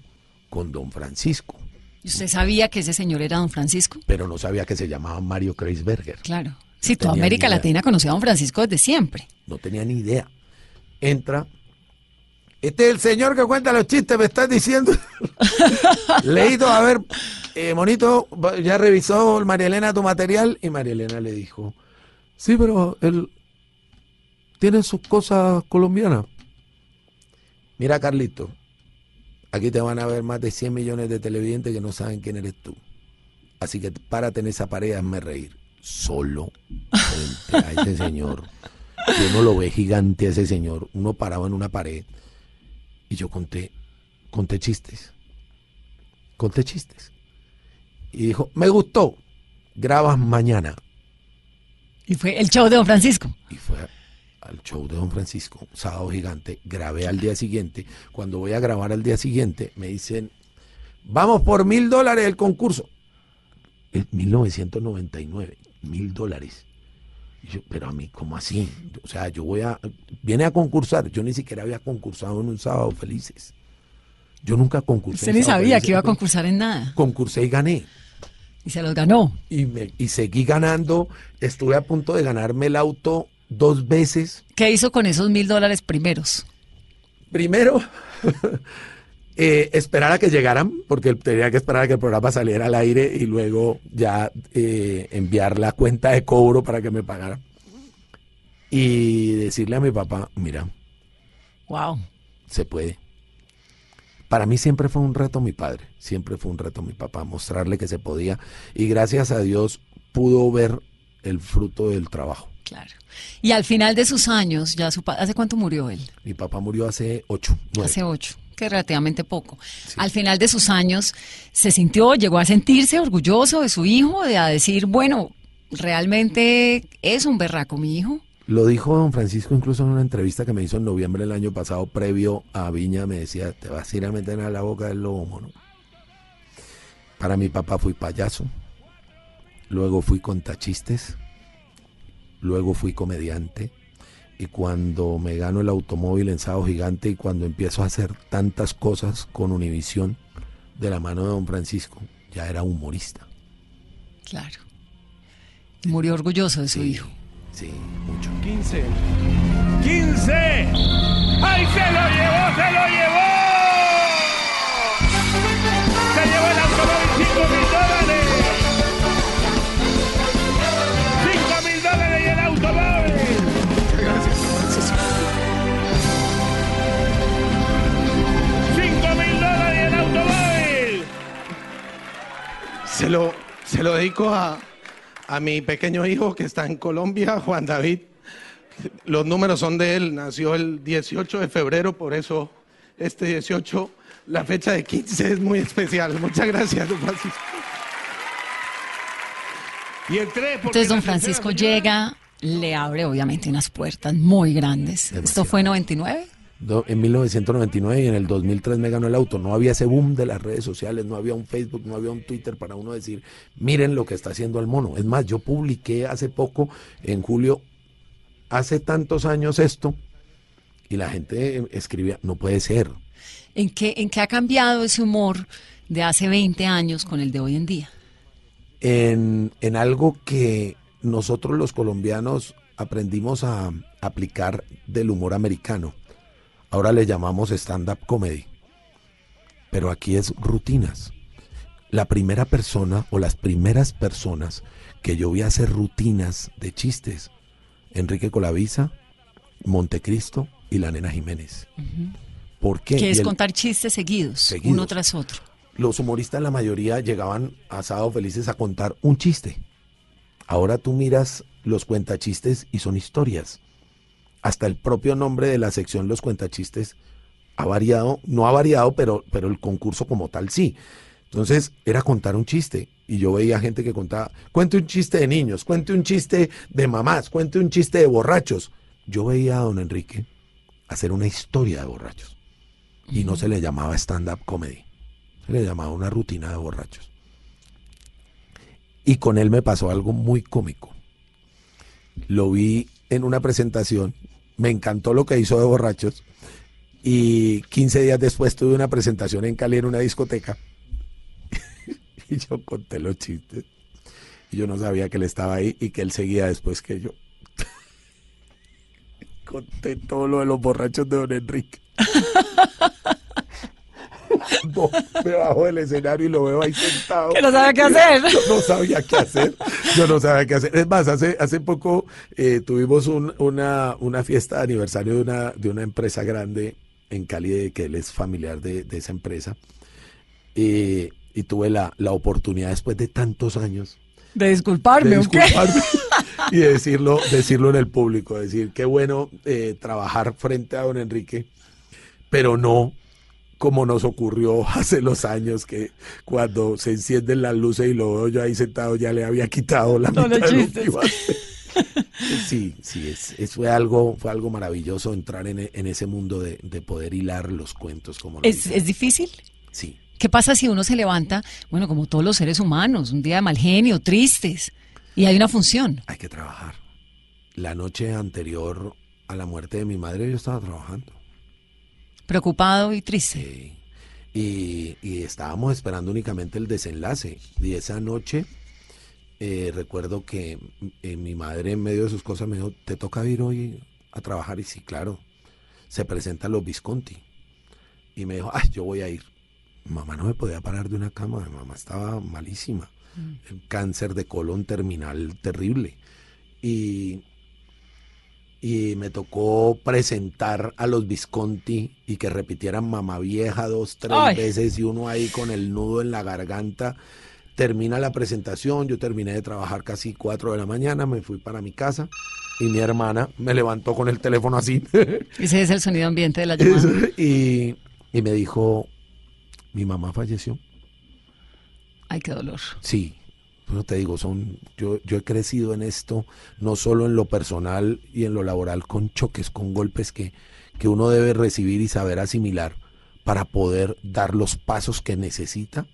E: con don Francisco,
D: ¿Y usted sabía que ese señor era don Francisco?
E: pero no sabía que se llamaba Mario Kreisberger.
D: Claro. Sí, toda
E: tenía
D: América. Latina conocía a don Francisco desde siempre.
E: No tenía ni idea. Entra. Este es el señor que cuenta los chistes, me estás diciendo. Leído, a ver, eh, monito, ya revisó María Elena tu material y María Elena le dijo, sí, pero él tiene sus cosas colombianas. Mira, Carlito, aquí te van a ver más de 100 millones de televidentes que no saben quién eres tú. Así que párate en esa pared y hazme reír. Solo frente a ese señor. Y uno lo ve gigante a ese señor. Uno parado en una pared. Y yo conté, conté chistes. Conté chistes. Y dijo, me gustó. Grabas mañana.
D: Y fue el show de don Francisco.
E: Y fue al show de don Francisco, sábado gigante, grabé al día siguiente. Cuando voy a grabar al día siguiente, me dicen, vamos por mil dólares el concurso. En 1999, mil dólares. Yo, pero a mí, ¿cómo así? O sea, yo voy a, viene a concursar. Yo ni siquiera había concursado en un sábado felices. Yo nunca concursé.
D: Usted ni sabía
E: Felices.
D: que iba a concursar en nada.
E: Concursé y gané.
D: Y se los ganó.
E: Y, me, y seguí ganando. Estuve a punto de ganarme el auto dos veces.
D: ¿Qué hizo con esos mil dólares primeros?
E: Primero, eh, esperar a que llegaran, porque tenía que esperar a que el programa saliera al aire y luego ya eh, enviar la cuenta de cobro para que me pagaran. Y decirle a mi papá, mira,
D: Wow.
E: se puede. Para mí siempre fue un reto mi padre, siempre fue un reto mi papá, mostrarle que se podía. Y gracias a Dios pudo ver el fruto del trabajo.
D: Claro. Y al final de sus años, ya su ¿hace cuánto murió él?
E: Mi papá murió hace ocho, nueve.
D: Hace ocho, que relativamente poco. Al final de sus años, se sintió, llegó a sentirse orgulloso de su hijo, de a decir, bueno, realmente es un berraco mi hijo.
E: Lo dijo don Francisco incluso en una entrevista que me hizo en noviembre del año pasado, previo a Viña, me decía, te vas a ir a meter a la boca del lobo, mono. Para mi papá fui payaso, luego fui contachistes, luego fui comediante, y cuando me gano el automóvil en Sábado Gigante y cuando empiezo a hacer tantas cosas con Univisión de la mano de don Francisco, ya era humorista.
D: Claro. Murió orgulloso de su hijo.
E: Sí, mucho.
C: 15. 15. ¡Ay, se lo llevó, se lo llevó! Se llevó el automóvil 5 mil dólares. 5 mil dólares y el automóvil. Gracias, Francisco. 5 mil dólares y el automóvil. Se lo, se lo dedico a, a mi pequeño hijo que está en Colombia, Juan David. Los números son de él, nació el 18 de febrero, por eso este 18, la fecha de 15 es muy especial. Muchas gracias, don Francisco. Y el 3,
D: Entonces don Francisco llega, le abre obviamente unas puertas muy grandes. ¿Esto fue en 99?
E: En 1999 y en el 2003 me ganó el auto. No había ese boom de las redes sociales, no había un Facebook, no había un Twitter para uno decir, miren lo que está haciendo el mono. Es más, yo publiqué hace poco, en julio, hace tantos años esto, y la gente escribía, no puede ser.
D: ¿En qué, ¿En qué ha cambiado ese humor de hace 20 años con el de hoy en día?
E: en, en algo que nosotros los colombianos aprendimos a aplicar del humor americano. Ahora le llamamos stand-up comedy. Pero aquí es rutinas. La primera persona o las primeras personas que yo vi hacer rutinas de chistes, Enrique Colavisa, Montecristo y la nena Jiménez. ¿Por qué?
D: Que es
E: el-
D: contar chistes seguidos,
E: Seguidos.
D: uno tras otro.
E: los humoristas la mayoría llegaban a Sábado Felices a contar un chiste. Ahora tú miras los cuentachistes y son historias. Hasta el propio nombre de la sección Los cuentachistes ha variado, no ha variado, pero, pero el concurso como tal sí. Entonces era contar un chiste. Y yo veía gente que contaba, cuente un chiste de niños, cuente un chiste de mamás, cuente un chiste de borrachos. Yo veía a don Enrique hacer una historia de borrachos. Y no se le llamaba stand-up comedy. Se le llamaba una rutina de borrachos. Y con él me pasó algo muy cómico. Lo vi en una presentación, me encantó lo que hizo de borrachos. Y 15 días después tuve una presentación en Cali en una discoteca. y yo conté los chistes. Y yo no sabía que él estaba ahí y que él seguía después que yo. conté todo lo de los borrachos de don Enrique. No, me bajo del escenario y lo veo ahí sentado.
D: Que no sabe qué hacer.
E: Yo no sabía qué hacer. Yo no sabía qué hacer. Es más, hace, hace poco eh, tuvimos un- una, una fiesta de aniversario de una, de una empresa grande en Cali, que él es familiar de, de esa empresa. Y, y tuve la, la oportunidad después de tantos años
D: De disculparme,
E: de y de decirlo, decirlo en el público, decir qué bueno eh, trabajar frente a don Enrique, pero no como nos ocurrió hace los años que cuando se encienden las luces y lo veo yo ahí sentado ya le había quitado la
D: No
E: mitad de lo. Sí, sí, es, es- fue algo, fue algo maravilloso entrar en, e- en ese mundo de, de poder hilar los cuentos como lo
D: ¿Es, es difícil?
E: Sí.
D: ¿Qué pasa si uno se levanta, bueno, como todos los seres humanos, un día de mal genio, tristes, y hay una función?
E: Hay que trabajar. La noche anterior a la muerte de mi madre yo estaba trabajando.
D: Preocupado y triste.
E: Sí. Y, y estábamos esperando únicamente el desenlace. Y esa noche eh, recuerdo que eh, mi madre en medio de sus cosas me dijo, ¿te toca ir hoy a trabajar? Y sí, claro. Se presentan los Visconti. Y me dijo, ay, yo voy a ir. Mamá no me podía parar de una cama, mi mamá estaba malísima. El cáncer de colon terminal terrible. Y, y me tocó presentar a los Visconti y que repitieran mamá vieja dos, tres
D: Ay.
E: veces y uno ahí con el nudo en la garganta. Termina la presentación, yo terminé de trabajar casi cuatro de la mañana, me fui para mi casa y mi hermana me levantó con el teléfono así
D: Ese es el sonido ambiente de la llamada.
E: y, y me dijo, mi mamá falleció.
D: Ay, qué dolor.
E: Sí, pero te digo, son, yo, yo he crecido en esto, no solo en lo personal y en lo laboral, con choques, con golpes que, que uno debe recibir y saber asimilar para poder dar los pasos que necesita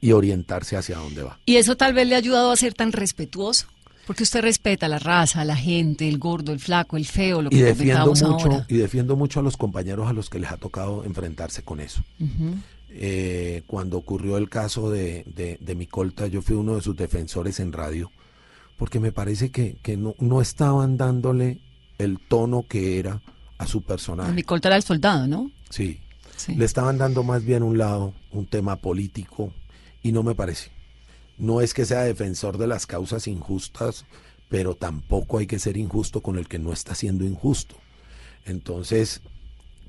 E: y orientarse hacia dónde va.
D: Y eso tal vez le ha ayudado a ser tan respetuoso. Porque usted respeta la raza, la gente, el gordo, el flaco, el feo, lo que
E: Y defiendo mucho,
D: ahora.
E: y defiendo mucho a los compañeros a los que les ha tocado enfrentarse con eso. Eh, cuando ocurrió el caso de, de, de Micolta, yo fui uno de sus defensores en radio, porque me parece que, que no, no estaban dándole el tono que era a su personaje.
D: Mi corta era el soldado, ¿no?
E: Sí.
D: Sí.
E: Le estaban dando más bien un lado, un tema político, y no me parece. No es que sea defensor de las causas injustas, pero tampoco hay que ser injusto con el que no está siendo injusto. Entonces,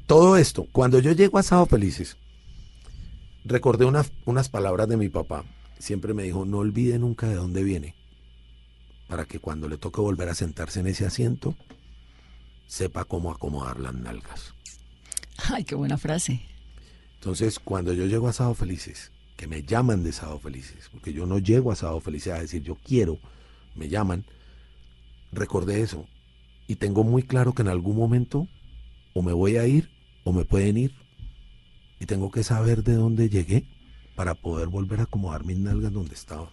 E: todo esto, cuando yo llego a Sábado Felices, recordé unas, unas palabras de mi papá. Siempre me dijo, no olvide nunca de dónde viene, para que cuando le toque volver a sentarse en ese asiento, sepa cómo acomodar las nalgas.
D: Ay, qué buena frase.
E: Entonces, cuando yo llego a Sábado Felices, que me llaman de Sábado Felices, porque yo no llego a Sábado Felices a decir yo quiero, me llaman, recordé eso. Y tengo muy claro que en algún momento o me voy a ir o me pueden ir. Y tengo que saber de dónde llegué para poder volver a acomodar mis nalgas donde estaba.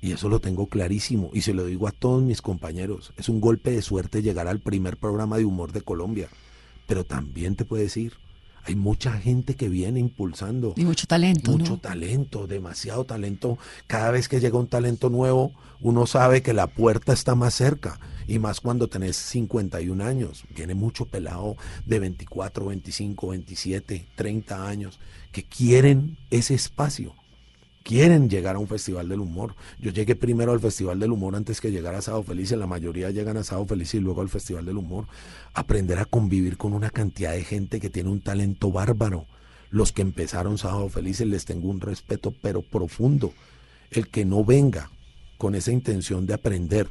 E: Y eso lo tengo clarísimo y se lo digo a todos mis compañeros. Es un golpe de suerte llegar al primer programa de humor de Colombia. Pero también te puedes ir. Hay mucha gente que viene impulsando.
D: Y mucho talento,
E: Mucho
D: ¿no?
E: talento, demasiado talento. Cada vez que llega un talento nuevo, uno sabe que la puerta está más cerca. Y más cuando tenés 51 años. Viene mucho pelado de 24, 25, 27, 30 años que quieren ese espacio. Quieren llegar a un festival del humor. Yo llegué primero al festival del humor antes que llegar a Sábado Feliz. La mayoría llegan a Sábado Feliz y luego al festival del humor. Aprender a convivir con una cantidad de gente que tiene un talento bárbaro. Los que empezaron Sábado Felices les tengo un respeto pero profundo. El que no venga con esa intención de aprender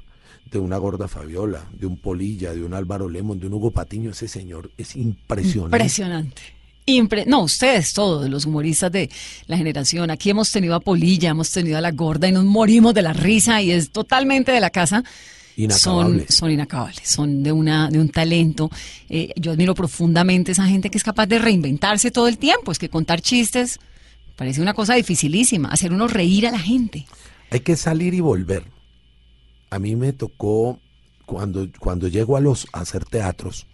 E: de una gorda Fabiola, de un Polilla, de un Álvaro Lemon, de un Hugo Patiño, ese señor es impresionante.
D: Impresionante. Impre- no, ustedes todos, los humoristas de la generación. Aquí hemos tenido a Polilla, hemos tenido a la gorda y nos morimos de la risa y es totalmente de la casa. Son,
E: Inacabables.
D: son inacabables, son de, una, de un talento. Eh, yo admiro profundamente esa gente que es capaz de reinventarse todo el tiempo. Es que contar chistes parece una cosa dificilísima, hacer uno reír a la gente.
E: Hay que salir y volver. A mí me tocó cuando, cuando llego a los a hacer teatros,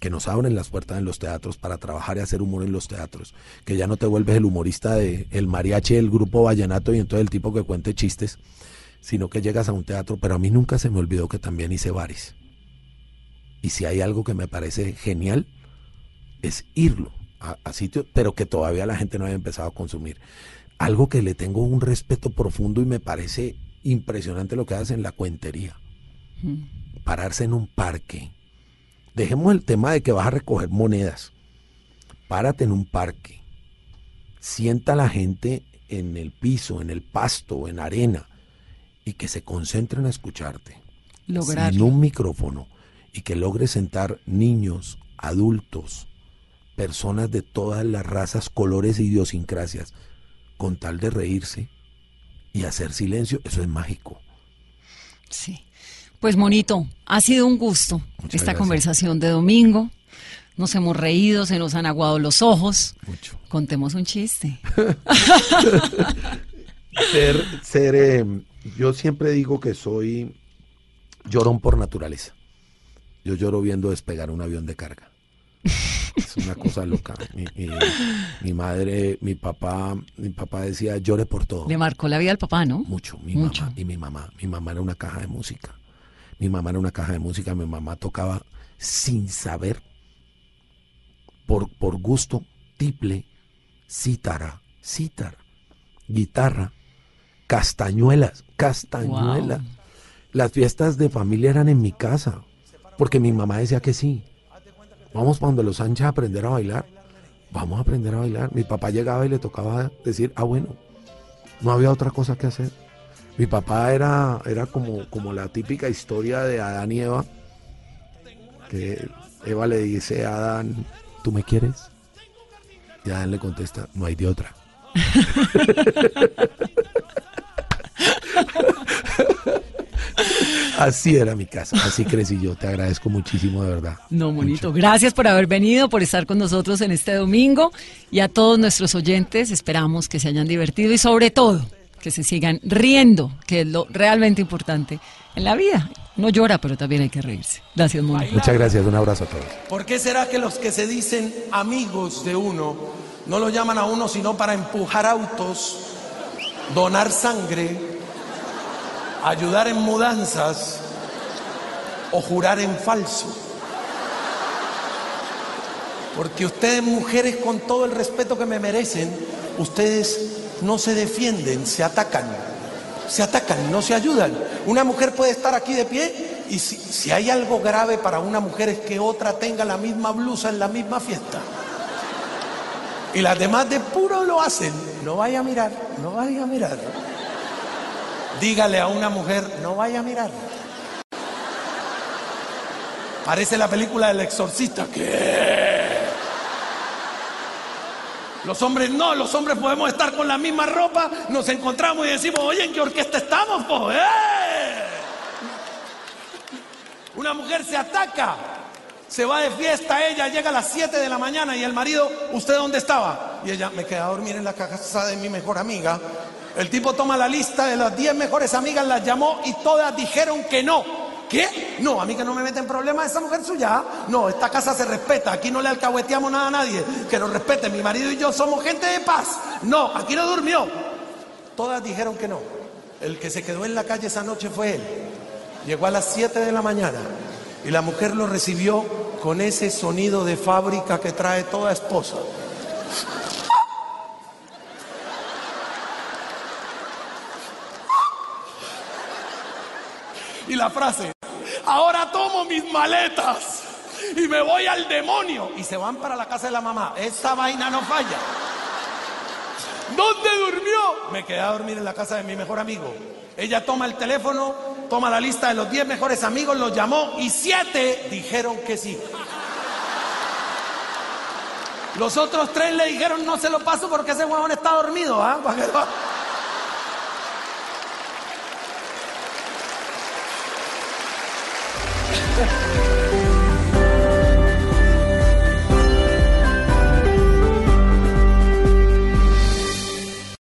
E: que nos abren las puertas en los teatros para trabajar y hacer humor en los teatros, que ya no te vuelves el humorista de el mariachi del grupo vallenato y entonces el tipo que cuente chistes, sino que llegas a un teatro, pero a mí nunca se me olvidó que también hice bares. Y si hay algo que me parece genial, es irlo a, a sitios, pero que todavía la gente no había empezado a consumir. Algo que le tengo un respeto profundo y me parece impresionante lo que hacen la cuentería. Pararse en un parque. Dejemos el tema de que vas a recoger monedas. Párate en un parque. Sienta a la gente en el piso, en el pasto, en arena y que se concentren a escucharte. Sin un micrófono y que logres sentar niños, adultos, personas de todas las razas, colores e idiosincrasias, con tal de reírse y hacer silencio, eso es mágico.
D: Sí. Pues monito, ha sido un gusto
E: Muchas
D: esta
E: gracias.
D: conversación de domingo. Nos hemos reído, se nos han aguado los ojos.
E: Mucho.
D: Contemos un chiste.
E: Ser, ser, eh, yo siempre digo que soy llorón por naturaleza. Yo lloro viendo despegar un avión de carga. Es una cosa loca. Mi, mi- mi madre, mi papá, mi papá decía llore por todo.
D: Le marcó la vida al papá, ¿no?
E: Mucho, mi
D: Mucho.
E: mamá y mi mamá. Mi mamá era una caja de música. Mi mamá era una caja de música. Mi mamá tocaba sin saber, por, por gusto, tiple, cítara, cítara, guitarra, castañuelas, castañuelas.
D: Wow.
E: Las fiestas de familia eran en mi casa, porque mi mamá decía que sí. Vamos para donde los Sánchez a aprender a bailar. Vamos a aprender a bailar. Mi papá llegaba y le tocaba decir, ah, bueno, no había otra cosa que hacer. Mi papá era, era como, como la típica historia de Adán y Eva, que Eva le dice a Adán, ¿tú me quieres? Y Adán le contesta, no hay de otra. Así era mi casa, así crecí yo. Te agradezco muchísimo, de verdad.
D: No, monito. Gracias por haber venido, por estar con nosotros en este domingo. Y a todos nuestros oyentes, esperamos que se hayan divertido y sobre todo que se sigan riendo, que es lo realmente importante en la vida. No llora, pero también hay que reírse. Gracias, monito.
E: Muchas gracias, un abrazo a todos.
C: ¿Por qué será que los que se dicen amigos de uno no lo llaman a uno sino para empujar autos, donar sangre, ayudar en mudanzas o jurar en falso? Porque ustedes mujeres con todo el respeto que me merecen, ustedes no se defienden, se atacan. Se atacan, no se ayudan. Una mujer puede estar aquí de pie y si, hay algo grave para una mujer es que otra tenga la misma blusa en la misma fiesta. Y las demás de puro lo hacen. No vaya a mirar, no vaya a mirar. Dígale a una mujer, no vaya a mirar. Parece la película del exorcista. ¿Qué? Los hombres no, los hombres podemos estar con la misma ropa, nos encontramos y decimos, oye, ¿en qué orquesta estamos? po? ¡Eh! Una mujer se ataca, se va de fiesta, ella llega a las 7 de la mañana y el marido, ¿usted dónde estaba? Y ella, me quedé a dormir en la casa de mi mejor amiga. El tipo toma la lista de las 10 mejores amigas, las llamó y todas dijeron que no. ¿Qué? No, a mí que no me meten problemas esa mujer suya. No, esta casa se respeta, aquí no le alcahueteamos nada a nadie. Que nos respete, mi marido y yo somos gente de paz. No, aquí no durmió. Todas dijeron que no. El que se quedó en la calle esa noche fue él. Llegó a las 7 de la mañana y la mujer lo recibió con ese sonido de fábrica que trae toda esposa. Y la frase, ahora tomo mis maletas y me voy al demonio. Y se van para la casa de la mamá. Esta vaina no falla. ¿Dónde durmió? Me quedé a dormir en la casa de mi mejor amigo. Ella toma el teléfono, toma la lista de los 10 mejores amigos, los llamó y 7 dijeron que sí. Los otros tres le dijeron no se lo paso porque ese huevón está dormido, ¿ah? Lo-